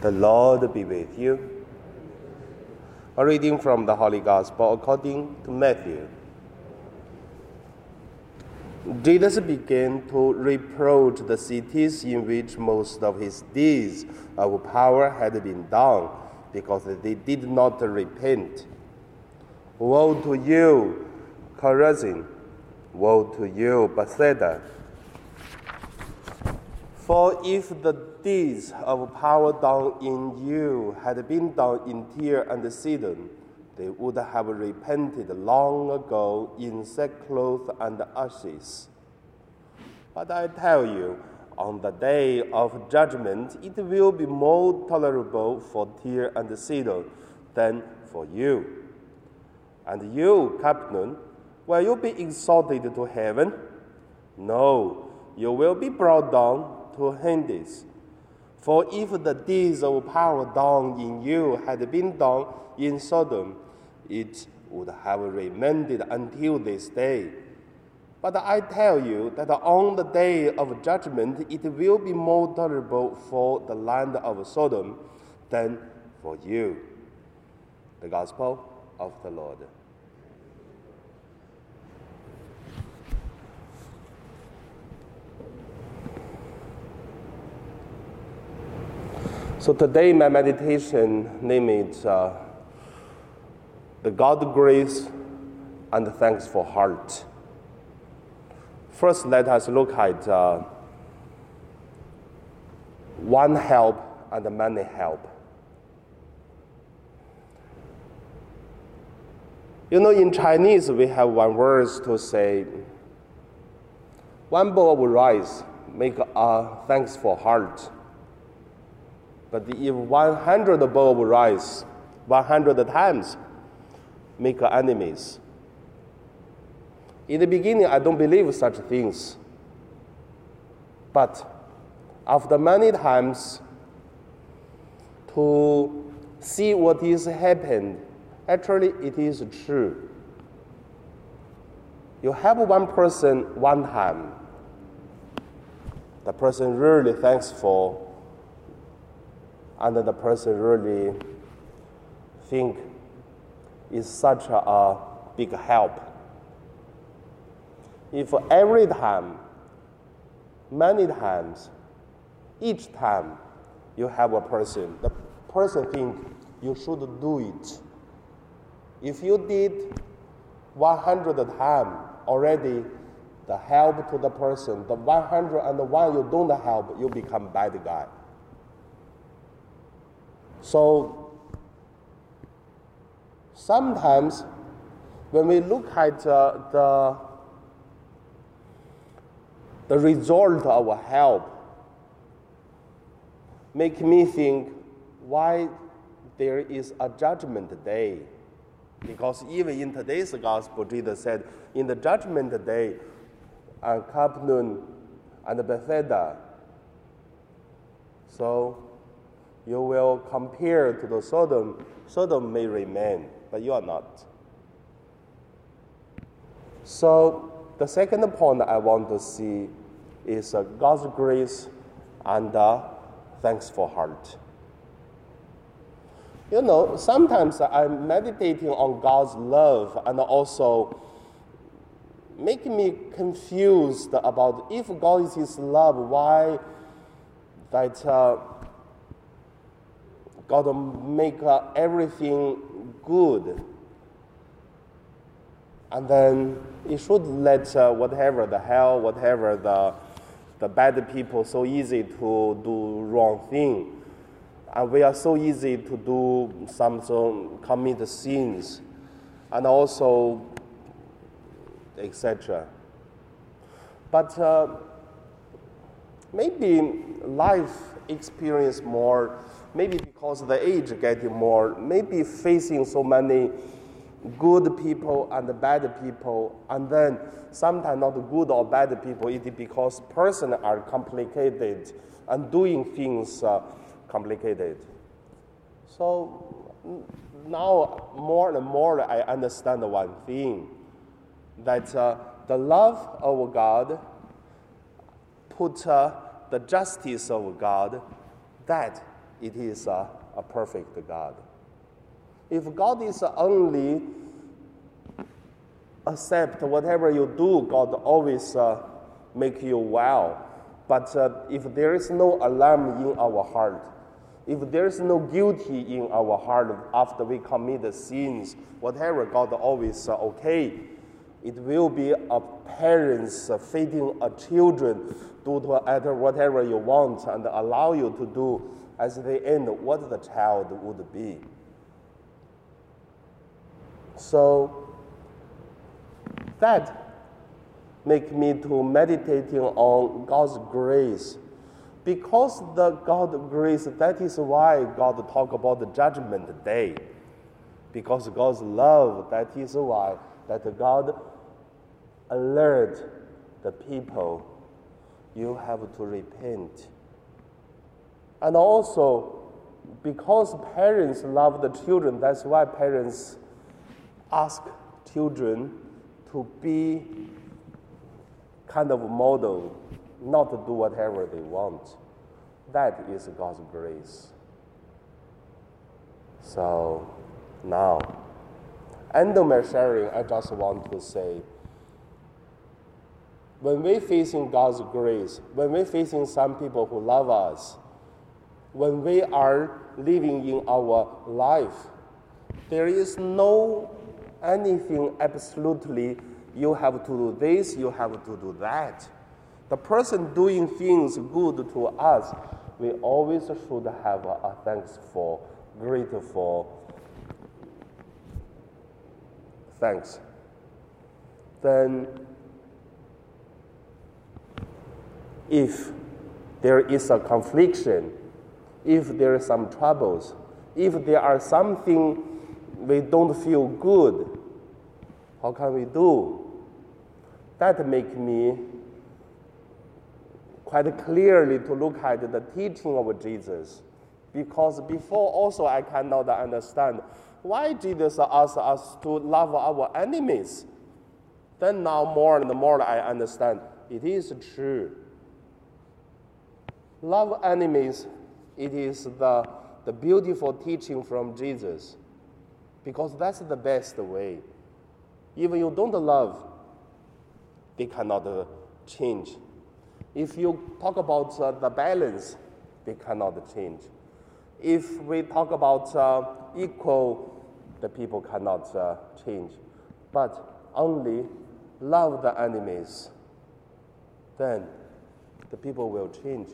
The Lord be with you. A reading from the Holy Gospel according to Matthew. Jesus began to reproach the cities in which most of his deeds of power had been done because they did not repent. Woe to you, Chorazin! Woe to you, Bethsaida! For if the deeds of power done in you had been done in Tyre and Sidon, they would have repented long ago in sackcloth and ashes. But I tell you, on the day of judgment, it will be more tolerable for Tyre and Sidon than for you. And you, Capernaum, will you be exalted to heaven? No, you will be brought down to Hades. For if the deeds of power done in you had been done in Sodom, it would have remained until this day. But I tell you that on the day of judgment it will be more tolerable for the land of Sodom than for you. The Gospel of the Lord. So today, my meditation name is uh, the God grace and thanks for heart. First, let us look at uh, one help and many help. You know, in Chinese, we have one verse to say, one bowl of rice make a thanks for heart but if 100 bowl of rice, 100 times, make enemies. In the beginning, I don't believe such things. But after many times to see what is happened, actually it is true. You have one person one time, the person really thanks for and the person really think is such a, big help. If every time, many times, each time you have a person, the person think you should do it. If you did 100 times already, the help to the person, the 101 you don't help, you become bad guy. So sometimes when we look at uh, the, the result of our help, make me think why there is a judgment day. Because even in today's gospel, Jesus said, in the judgment day, uh, Capernaum and Bethsaida. So you will compare to the Sodom. Sodom may remain, but you are not. So, the second point I want to see is uh, God's grace and uh, thanks for heart. You know, sometimes I'm meditating on God's love and also making me confused about if God is His love, why that uh, God will make uh, everything good. And then it should let uh, whatever the hell, whatever the, the bad people so easy to do wrong thing. And we are so easy to do some so commit sins and also etc. But uh, maybe life experience more maybe because the age getting more, maybe facing so many good people and bad people, and then sometimes not good or bad people, it is because person are complicated and doing things uh, complicated. So now more and more I understand one thing, that uh, the love of God put uh, the justice of God that it is a, a perfect God. If God is only accept whatever you do, God always uh, make you well. But uh, if there is no alarm in our heart, if there is no guilty in our heart after we commit the sins, whatever God always uh, okay, it will be a parents feeding a children do to whatever you want and allow you to do as the end what the child would be. So that make me to meditating on God's grace. Because the God grace, that is why God talk about the judgment day. Because God's love, that is why that God alert the people, you have to repent. And also, because parents love the children, that's why parents ask children to be kind of model, not to do whatever they want. That is God's grace. So now, end of my sharing, I just want to say, when we're facing God's grace, when we're facing some people who love us, when we are living in our life, there is no anything absolutely you have to do this, you have to do that. The person doing things good to us, we always should have a, a thankful, grateful thanks. Then, if there is a confliction, if there are some troubles, if there are something we don't feel good, how can we do? That make me quite clearly to look at the teaching of Jesus. Because before also I cannot understand why Jesus asked us to love our enemies. Then now more and more I understand it is true. Love enemies, it is the, the beautiful teaching from Jesus. Because that's the best way. Even you don't love, they cannot uh, change. If you talk about uh, the balance, they cannot change. If we talk about uh, equal, the people cannot uh, change. But only love the enemies, then the people will change.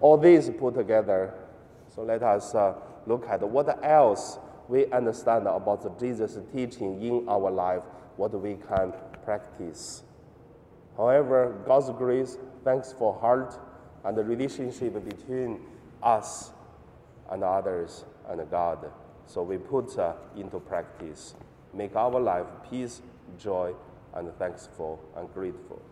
All these put together, so let us uh, look at what else we understand about Jesus' teaching in our life what we can practice. However, God's grace, thanks for heart and the relationship between us and others and God. So we put uh, into practice, make our life peace, joy, and thankful and grateful.